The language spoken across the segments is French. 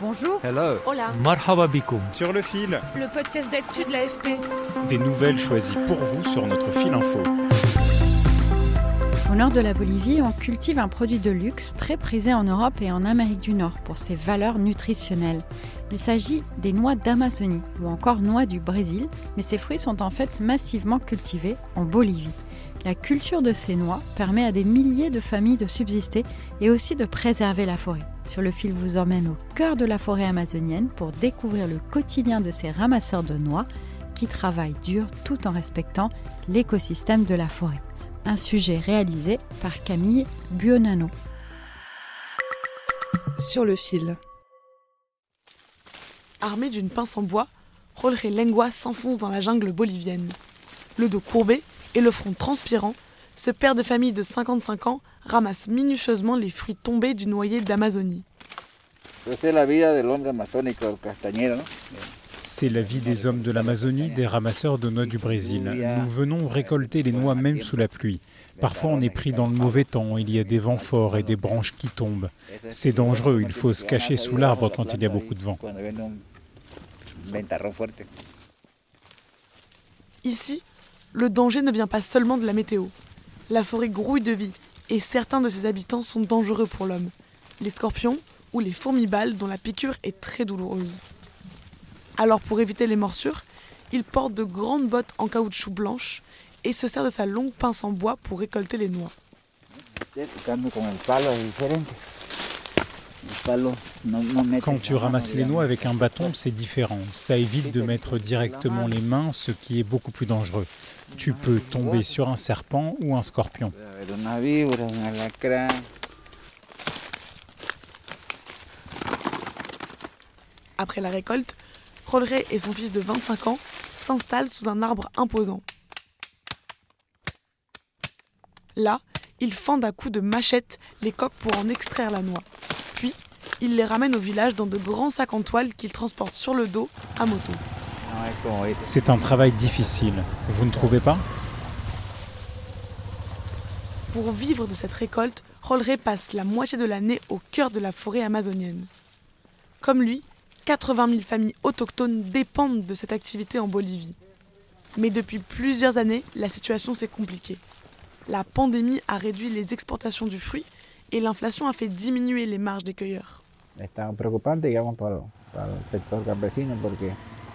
Bonjour. Hello. Hola. Marhaba. Sur le fil, Le podcast d'actu de l'AFP. des nouvelles choisies pour vous sur notre fil info. Au nord de la Bolivie, on cultive un produit de luxe très prisé en Europe et en Amérique du Nord pour ses valeurs nutritionnelles. Il s'agit des noix d'Amazonie ou encore noix du Brésil, mais ces fruits sont en fait massivement cultivés en Bolivie. La culture de ces noix permet à des milliers de familles de subsister et aussi de préserver la forêt. Sur le fil vous emmène au cœur de la forêt amazonienne pour découvrir le quotidien de ces ramasseurs de noix qui travaillent dur tout en respectant l'écosystème de la forêt. Un sujet réalisé par Camille Buonanno. Sur le fil. Armé d'une pince en bois, Jorge Lengua s'enfonce dans la jungle bolivienne. Le dos courbé et le front transpirant, ce père de famille de 55 ans ramasse minutieusement les fruits tombés du noyer d'Amazonie. C'est la vie des hommes de l'Amazonie, des ramasseurs de noix du Brésil. Nous venons récolter les noix même sous la pluie. Parfois on est pris dans le mauvais temps, il y a des vents forts et des branches qui tombent. C'est dangereux, il faut se cacher sous l'arbre quand il y a beaucoup de vent. Ici, le danger ne vient pas seulement de la météo. La forêt grouille de vie et certains de ses habitants sont dangereux pour l'homme. Les scorpions ou les fourmis-balles dont la piqûre est très douloureuse. Alors pour éviter les morsures, il porte de grandes bottes en caoutchouc blanche et se sert de sa longue pince en bois pour récolter les noix. Quand tu ramasses les noix avec un bâton, c'est différent. Ça évite de mettre directement les mains, ce qui est beaucoup plus dangereux. Tu peux tomber sur un serpent ou un scorpion. Après la récolte, Rolrey et son fils de 25 ans s'installent sous un arbre imposant. Là, ils fendent à coups de machette les coques pour en extraire la noix. Puis, ils les ramènent au village dans de grands sacs en toile qu'ils transportent sur le dos à moto. C'est un travail difficile. Vous ne trouvez pas? Pour vivre de cette récolte, Rolrey passe la moitié de l'année au cœur de la forêt amazonienne. Comme lui, 80 000 familles autochtones dépendent de cette activité en Bolivie. Mais depuis plusieurs années, la situation s'est compliquée. La pandémie a réduit les exportations du fruit et l'inflation a fait diminuer les marges des cueilleurs.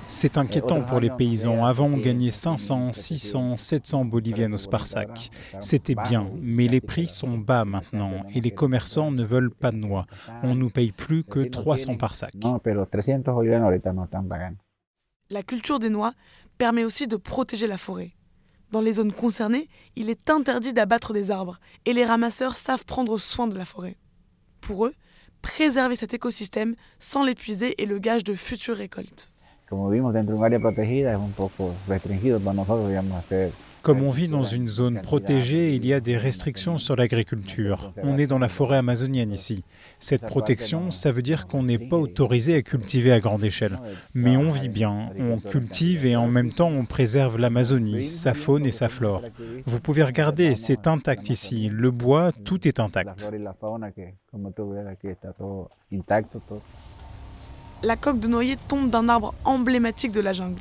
C'est inquiétant pour les paysans. Avant, on gagnait 500, 600, 700 bolivianos par sac. C'était bien, mais les prix sont bas maintenant et les commerçants ne veulent pas de noix. On nous paye plus que 300 par sac. no, pero 300 bolivianos ahorita no están pagando. La culture des noix permet aussi de protéger la forêt. Dans les zones concernées, il est interdit d'abattre des arbres et les ramasseurs savent prendre soin de la forêt. Pour eux, préserver cet écosystème sans l'épuiser est le gage de futures récoltes. De un Comme on vit dans une zone protégée, il y a des restrictions sur l'agriculture. On est dans la forêt amazonienne ici. Cette protection, ça veut dire qu'on n'est pas autorisé à cultiver à grande échelle. Mais on vit bien, on cultive et en même temps on préserve l'Amazonie, sa faune et sa flore. Vous pouvez regarder, c'est intact ici. Le bois, tout est intact. la coque de noyer tombe d'un arbre emblématique de la jungle,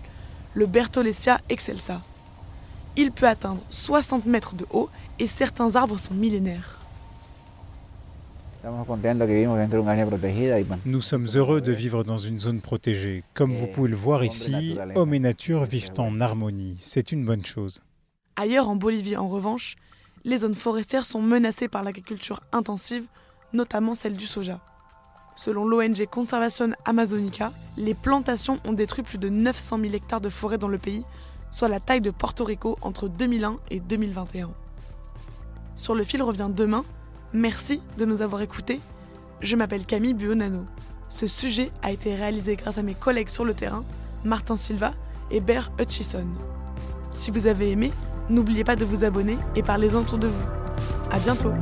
le Bertholletia excelsa. Il peut atteindre 60 mètres de haut et certains arbres sont millénaires. Nous sommes heureux de vivre dans une zone protégée. Comme vous pouvez le voir ici, hommes et nature vivent en harmonie. C'est une bonne chose. Ailleurs en Bolivie, en revanche, les zones forestières sont menacées par l'agriculture intensive, notamment celle du soja. Selon l'ONG Conservation Amazonica, les plantations ont détruit plus de 900 000 hectares de forêt dans le pays, soit la taille de Porto Rico entre 2001 et 2021. Sur le fil revient demain. Merci de nous avoir écoutés. Je m'appelle Camille Buonanno. Ce sujet a été réalisé grâce à mes collègues sur le terrain, Martin Silva et Bear Hutchison. Si vous avez aimé, n'oubliez pas de vous abonner et parlez-en autour de vous. À bientôt!